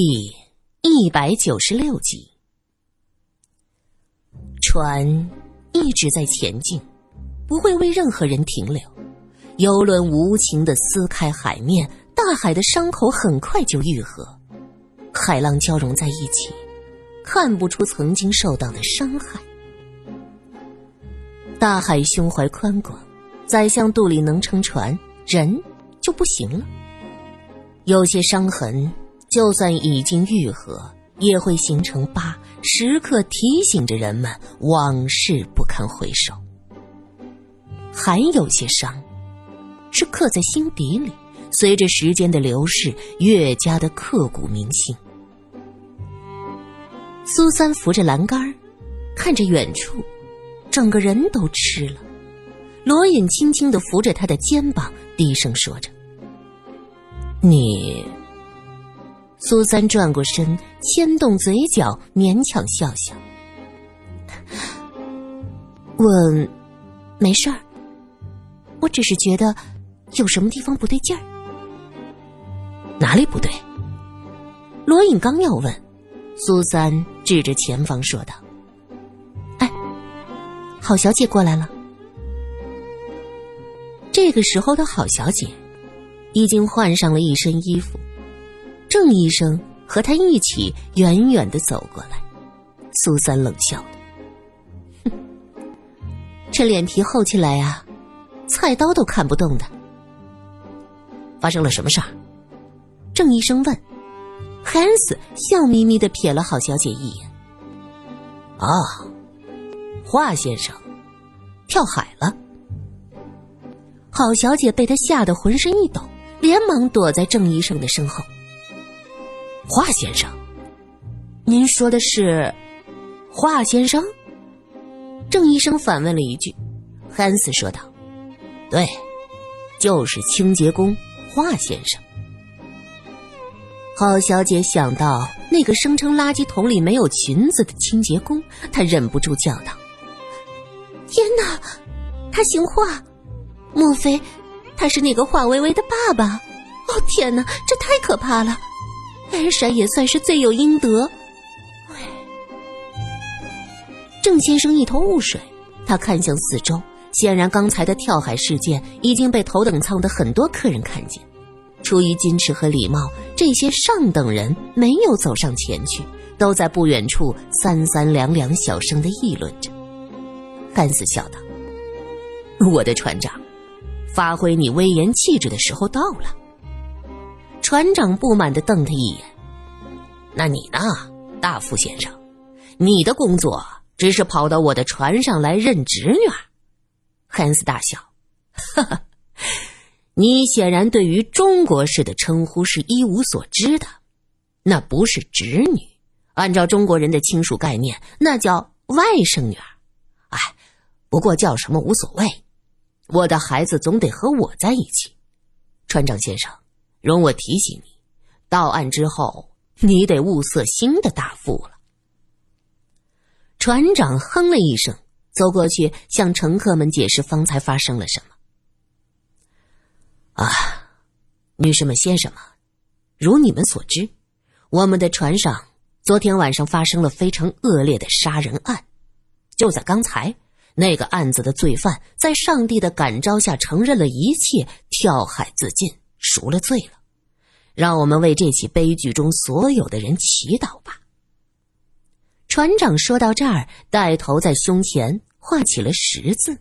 第一百九十六集，船一直在前进，不会为任何人停留。游轮无情的撕开海面，大海的伤口很快就愈合，海浪交融在一起，看不出曾经受到的伤害。大海胸怀宽广，宰相肚里能撑船，人就不行了。有些伤痕。就算已经愈合，也会形成疤，时刻提醒着人们往事不堪回首。还有些伤，是刻在心底里，随着时间的流逝，越加的刻骨铭心。苏三扶着栏杆，看着远处，整个人都吃了。罗隐轻轻的扶着他的肩膀，低声说着：“你。”苏三转过身，牵动嘴角，勉强笑笑。我没事儿，我只是觉得有什么地方不对劲儿。哪里不对？罗隐刚要问，苏三指着前方说道：“哎，郝小姐过来了。”这个时候的郝小姐已经换上了一身衣服。郑医生和他一起远远的走过来，苏三冷笑：“哼，这脸皮厚起来呀，菜刀都看不动的。”发生了什么事儿？郑医生问。汉斯笑眯眯的瞥了郝小姐一眼：“啊，华先生跳海了。”郝小姐被他吓得浑身一抖，连忙躲在郑医生的身后。华先生，您说的是华先生？郑医生反问了一句。汉斯说道：“对，就是清洁工华先生。”郝小姐想到那个声称垃圾桶里没有裙子的清洁工，她忍不住叫道：“天哪，他姓华，莫非他是那个华薇薇的爸爸？哦天哪，这太可怕了！”艾莎也算是罪有应得。郑先生一头雾水，他看向四周，显然刚才的跳海事件已经被头等舱的很多客人看见。出于矜持和礼貌，这些上等人没有走上前去，都在不远处三三两两小声的议论着。汉斯笑道：“我的船长，发挥你威严气质的时候到了。”船长不满的瞪他一眼：“那你呢，大副先生？你的工作只是跑到我的船上来认侄女？”汉斯大笑：“哈哈，你显然对于中国式的称呼是一无所知的。那不是侄女，按照中国人的亲属概念，那叫外甥女儿。哎，不过叫什么无所谓，我的孩子总得和我在一起。”船长先生。容我提醒你，到岸之后，你得物色新的大副了。船长哼了一声，走过去向乘客们解释方才发生了什么。啊，女士们、先生们，如你们所知，我们的船上昨天晚上发生了非常恶劣的杀人案。就在刚才，那个案子的罪犯在上帝的感召下承认了一切，跳海自尽。赎了罪了，让我们为这起悲剧中所有的人祈祷吧。船长说到这儿，带头在胸前画起了十字。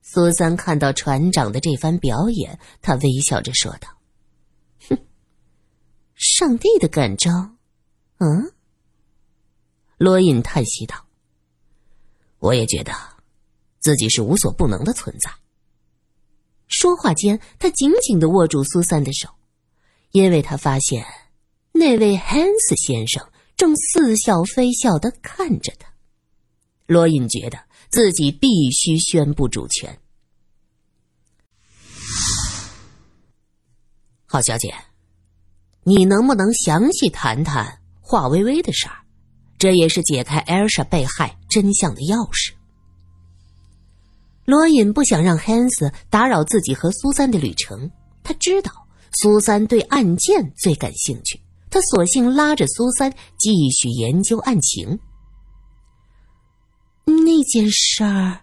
苏三看到船长的这番表演，他微笑着说道：“哼，上帝的感召，嗯。”罗隐叹息道：“我也觉得自己是无所不能的存在。”说话间，他紧紧的握住苏三的手，因为他发现那位汉斯先生正似笑非笑的看着他。罗隐觉得自己必须宣布主权。郝小姐，你能不能详细谈谈华薇薇的事儿？这也是解开艾莎被害真相的钥匙。罗隐不想让汉斯打扰自己和苏三的旅程。他知道苏三对案件最感兴趣，他他索性拉着苏三继续研究案情。那件事儿，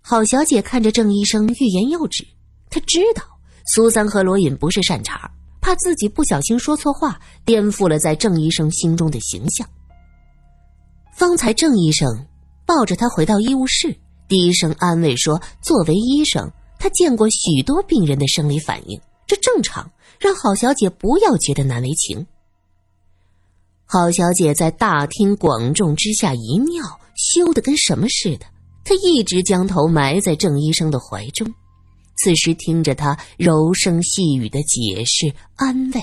郝小姐看着郑医生欲言又止，她知道苏三和罗隐不是善茬，怕自己不小心说错话，颠覆了在郑医生心中的形象。方才郑医生抱着他回到医务室，低声安慰说：“作为医生，他见过许多病人的生理反应，这正常，让郝小姐不要觉得难为情。”郝小姐在大庭广众之下一尿，羞得跟什么似的。她一直将头埋在郑医生的怀中，此时听着他柔声细语的解释安慰，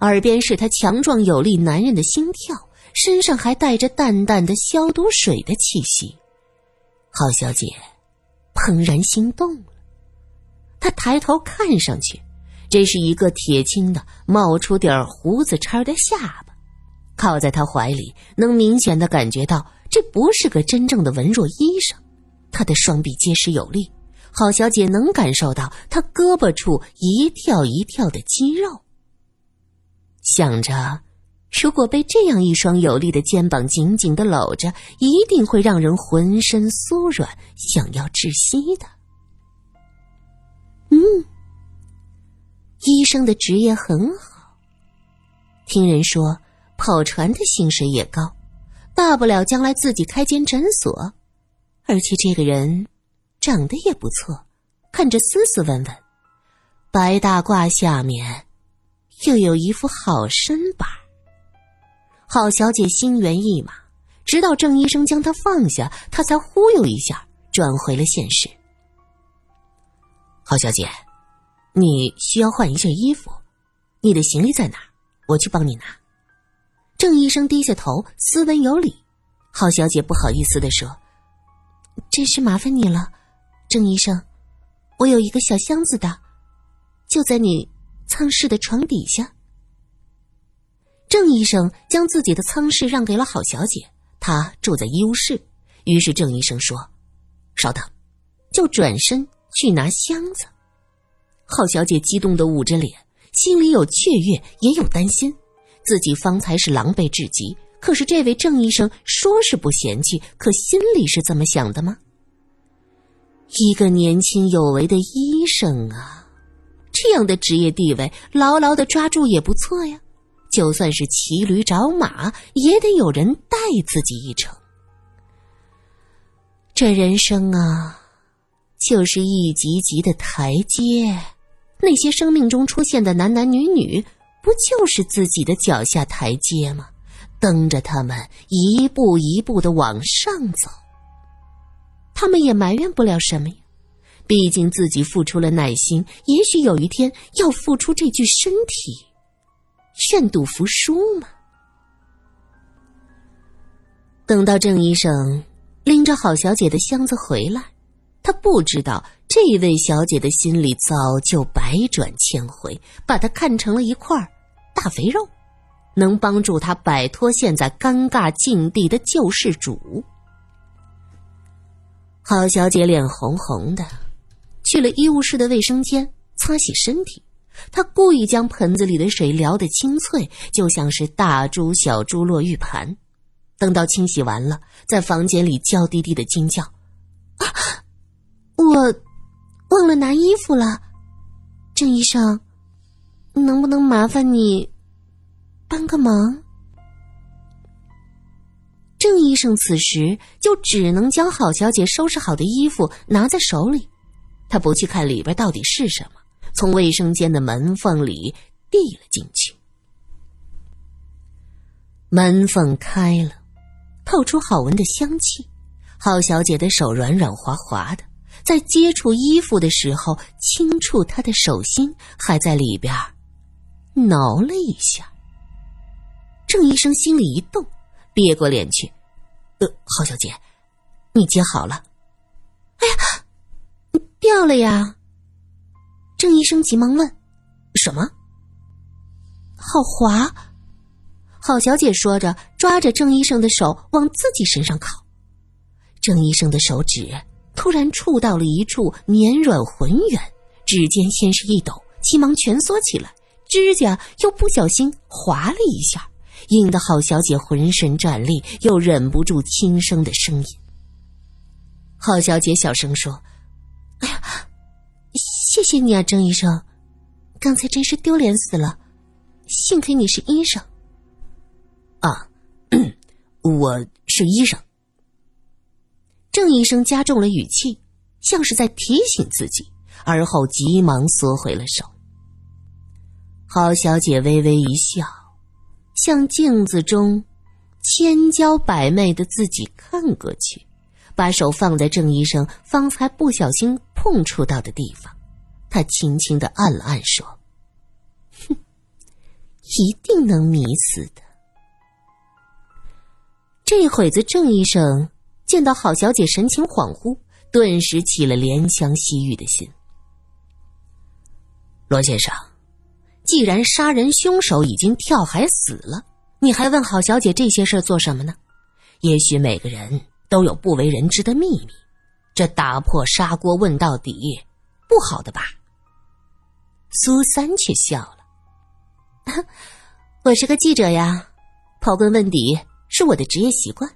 耳边是他强壮有力男人的心跳。身上还带着淡淡的消毒水的气息，郝小姐怦然心动了。她抬头看上去，这是一个铁青的、冒出点胡子茬的下巴。靠在他怀里，能明显的感觉到这不是个真正的文弱医生。他的双臂结实有力，郝小姐能感受到他胳膊处一跳一跳的肌肉。想着。如果被这样一双有力的肩膀紧紧的搂着，一定会让人浑身酥软，想要窒息的。嗯，医生的职业很好。听人说，跑船的薪水也高，大不了将来自己开间诊所。而且这个人长得也不错，看着斯斯文文，白大褂下面又有一副好身板。郝小姐心猿意马，直到郑医生将她放下，她才忽悠一下转回了现实。郝小姐，你需要换一件衣服，你的行李在哪？我去帮你拿。郑医生低下头，斯文有礼。郝小姐不好意思的说：“真是麻烦你了，郑医生，我有一个小箱子的，就在你舱室的床底下。”郑医生将自己的舱室让给了郝小姐，她住在医务室。于是郑医生说：“稍等。”就转身去拿箱子。郝小姐激动的捂着脸，心里有雀跃，也有担心。自己方才是狼狈至极，可是这位郑医生说是不嫌弃，可心里是这么想的吗？一个年轻有为的医生啊，这样的职业地位，牢牢的抓住也不错呀。就算是骑驴找马，也得有人带自己一程。这人生啊，就是一级级的台阶。那些生命中出现的男男女女，不就是自己的脚下台阶吗？等着他们一步一步的往上走。他们也埋怨不了什么呀，毕竟自己付出了耐心，也许有一天要付出这具身体。愿赌服输吗？等到郑医生拎着郝小姐的箱子回来，他不知道这位小姐的心里早就百转千回，把她看成了一块大肥肉，能帮助他摆脱现在尴尬境地的救世主。郝小姐脸红红的，去了医务室的卫生间擦洗身体。他故意将盆子里的水撩得清脆，就像是大珠小珠落玉盘。等到清洗完了，在房间里娇滴滴的惊叫：“啊，我忘了拿衣服了，郑医生，能不能麻烦你帮个忙？”郑医生此时就只能将郝小姐收拾好的衣服拿在手里，他不去看里边到底是什么。从卫生间的门缝里递了进去，门缝开了，透出好闻的香气。郝小姐的手软软滑滑的，在接触衣服的时候轻触她的手心，还在里边挠了一下。郑医生心里一动，别过脸去：“呃，郝小姐，你接好了。”哎呀，掉了呀！郑医生急忙问：“什么？好滑！”郝小姐说着，抓着郑医生的手往自己身上靠。郑医生的手指突然触到了一处绵软浑圆，指尖先是一抖，急忙蜷缩起来，指甲又不小心划了一下，引得郝小姐浑身战栗，又忍不住轻声的声音。郝小姐小声说：“，谢谢你啊，郑医生，刚才真是丢脸死了，幸亏你是医生。”啊，我是医生。郑医生加重了语气，像是在提醒自己，而后急忙缩回了手。郝小姐微微一笑，向镜子中千娇百媚的自己看过去，把手放在郑医生方才不小心碰触到的地方，他轻轻的按了按，说：“哼，一定能迷死的。”这会子，郑医生。见到郝小姐神情恍惚，顿时起了怜香惜玉的心。罗先生，既然杀人凶手已经跳海死了，你还问郝小姐这些事做什么呢？也许每个人都有不为人知的秘密，这打破砂锅问到底，不好的吧？苏三却笑了：“我是个记者呀，刨根问底是我的职业习惯。”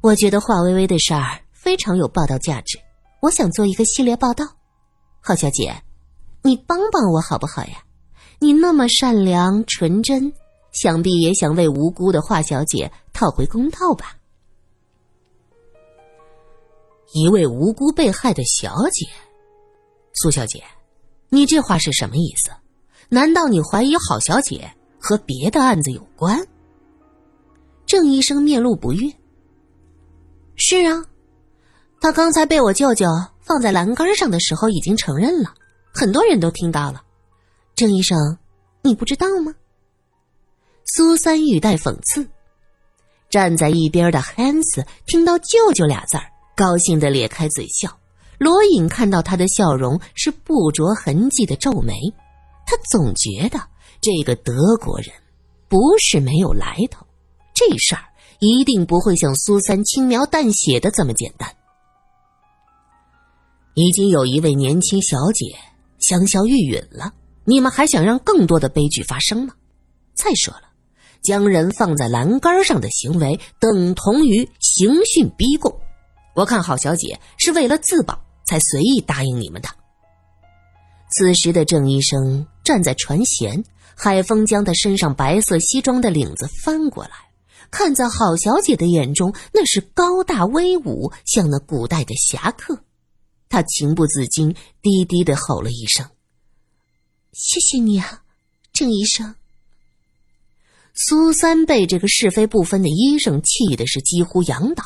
我觉得华微微的事儿非常有报道价值，我想做一个系列报道。郝小姐，你帮帮我好不好呀？你那么善良纯真，想必也想为无辜的华小姐讨回公道吧？一位无辜被害的小姐，苏小姐，你这话是什么意思？难道你怀疑郝小姐和别的案子有关？郑医生面露不悦。是啊，他刚才被我舅舅放在栏杆上的时候已经承认了，很多人都听到了。郑医生，你不知道吗？苏三语带讽刺。站在一边的汉斯听到“舅舅”俩字儿，高兴的咧开嘴笑。罗隐看到他的笑容是不着痕迹的皱眉，他总觉得这个德国人不是没有来头，这事儿。一定不会像苏三轻描淡写的这么简单。已经有一位年轻小姐香消玉殒了，你们还想让更多的悲剧发生吗？再说了，将人放在栏杆上的行为等同于刑讯逼供。我看郝小姐是为了自保才随意答应你们的。此时的郑医生站在船舷，海风将他身上白色西装的领子翻过来。看在郝小姐的眼中，那是高大威武，像那古代的侠客。他情不自禁，低低的吼了一声：“谢谢你啊，郑医生。”苏三被这个是非不分的医生气的是几乎仰倒，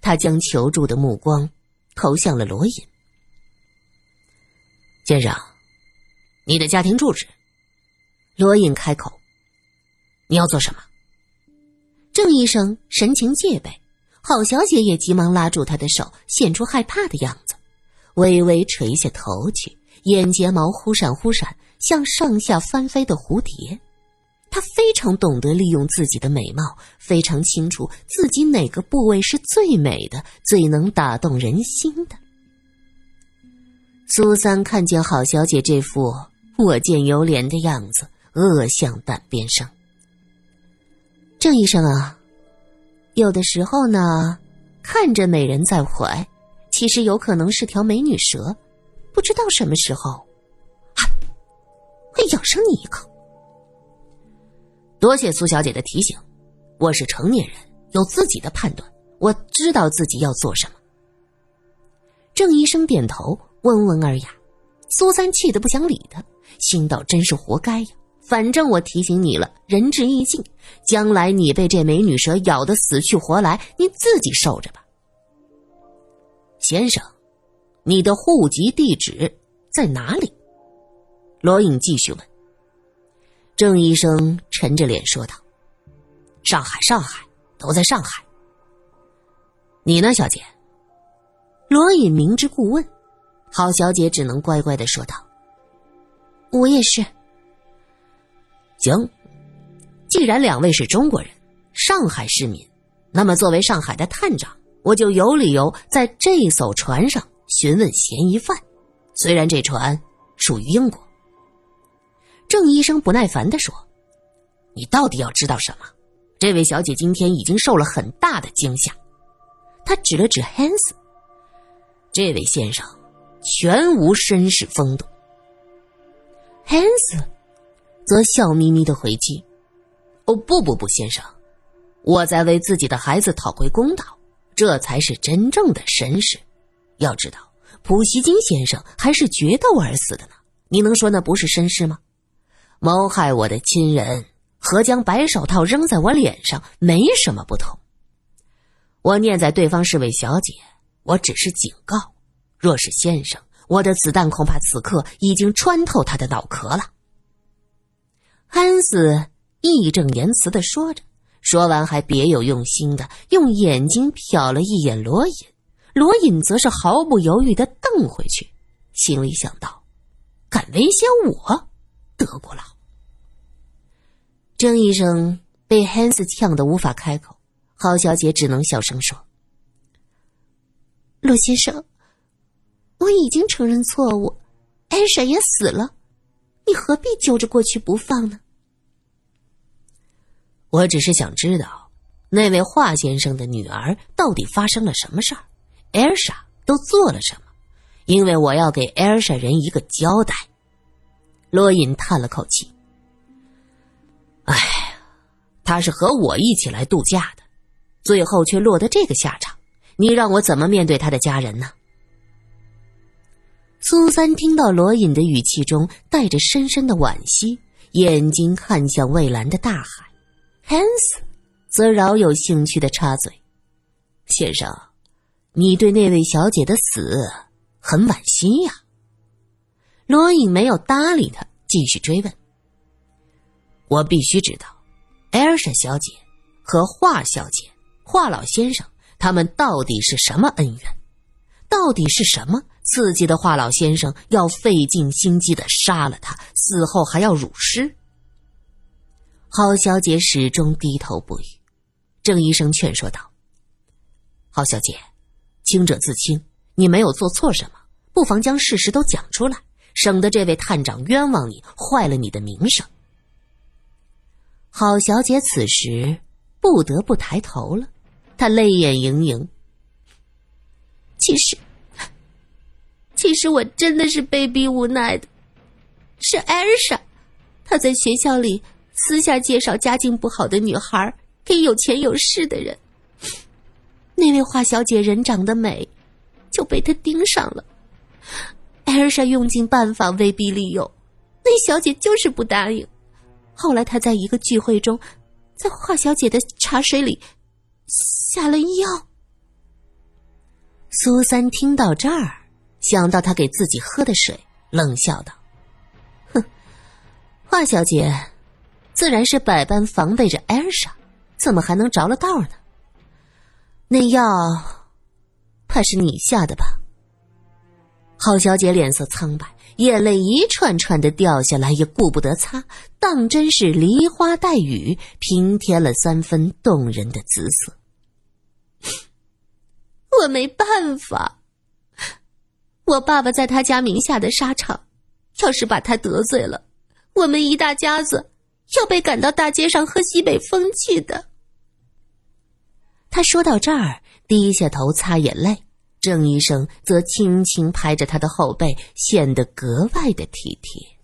他将求助的目光投向了罗隐先生：“你的家庭住址？”罗隐开口：“你要做什么？”郑医生神情戒备，郝小姐也急忙拉住他的手，显出害怕的样子，微微垂下头去，眼睫毛忽闪忽闪，像上下翻飞的蝴蝶。她非常懂得利用自己的美貌，非常清楚自己哪个部位是最美的，最能打动人心的。苏三看见郝小姐这副我见犹怜的样子，恶向胆边生。郑医生啊，有的时候呢，看着美人在怀，其实有可能是条美女蛇，不知道什么时候，啊，会咬上你一口。多谢苏小姐的提醒，我是成年人，有自己的判断，我知道自己要做什么。郑医生点头，温文尔雅。苏三气得不想理他，心道真是活该呀。反正我提醒你了，仁至义尽。将来你被这美女蛇咬得死去活来，你自己受着吧。先生，你的户籍地址在哪里？罗颖继续问。郑医生沉着脸说道：“上海，上海，都在上海。你呢，小姐？”罗颖明知故问，郝小姐只能乖乖的说道：“我也是。”行，既然两位是中国人，上海市民，那么作为上海的探长，我就有理由在这艘船上询问嫌疑犯。虽然这船属于英国。郑医生不耐烦的说：“你到底要知道什么？这位小姐今天已经受了很大的惊吓。”他指了指汉斯。这位先生全无绅士风度。汉斯则笑眯眯的回击：“哦，不不不，先生，我在为自己的孩子讨回公道，这才是真正的绅士。要知道，普希金先生还是决斗而死的呢。你能说那不是绅士吗？谋害我的亲人和将白手套扔在我脸上没什么不同。我念在对方是位小姐。”我只是警告，若是先生，我的子弹恐怕此刻已经穿透他的脑壳了。汉斯义正言辞的说着，说完还别有用心的用眼睛瞟了一眼罗隐，罗隐则是毫不犹豫的瞪回去，心里想到：敢威胁我，得过劳。郑医生被汉斯呛得无法开口，郝小姐只能小声说。陆先生，我已经承认错误，艾莎也死了，你何必揪着过去不放呢？我只是想知道，那位华先生的女儿到底发生了什么事儿，艾莎都做了什么，因为我要给艾莎人一个交代。罗隐叹了口气：“哎，他是和我一起来度假的，最后却落得这个下场。”你让我怎么面对他的家人呢？苏三听到罗隐的语气中带着深深的惋惜，眼睛看向蔚蓝的大海。汉斯则饶有兴趣的插嘴：“先生，你对那位小姐的死很惋惜呀？”罗隐没有搭理他，继续追问：“我必须知道，艾尔莎小姐和华小姐、华老先生。”他们到底是什么恩怨？到底是什么刺激的华老先生要费尽心机的杀了他，死后还要辱尸？郝小姐始终低头不语。郑医生劝说道：“郝小姐，清者自清，你没有做错什么，不妨将事实都讲出来，省得这位探长冤枉你，坏了你的名声。”郝小姐此时不得不抬头了。她泪眼盈盈。其实，其实我真的是被逼无奈的。是艾尔莎，她在学校里私下介绍家境不好的女孩给有钱有势的人。那位华小姐人长得美，就被她盯上了。艾尔莎用尽办法威逼利诱，那小姐就是不答应。后来她在一个聚会中，在华小姐的茶水里。下了药。苏三听到这儿，想到他给自己喝的水，冷笑道：“哼，华小姐自然是百般防备着艾尔莎，怎么还能着了道呢？那药，怕是你下的吧？”郝小姐脸色苍白，眼泪一串串的掉下来，也顾不得擦，当真是梨花带雨，平添了三分动人的姿色。我没办法，我爸爸在他家名下的沙场，要是把他得罪了，我们一大家子要被赶到大街上喝西北风去的。他说到这儿，低下头擦眼泪，郑医生则轻轻拍着他的后背，显得格外的体贴。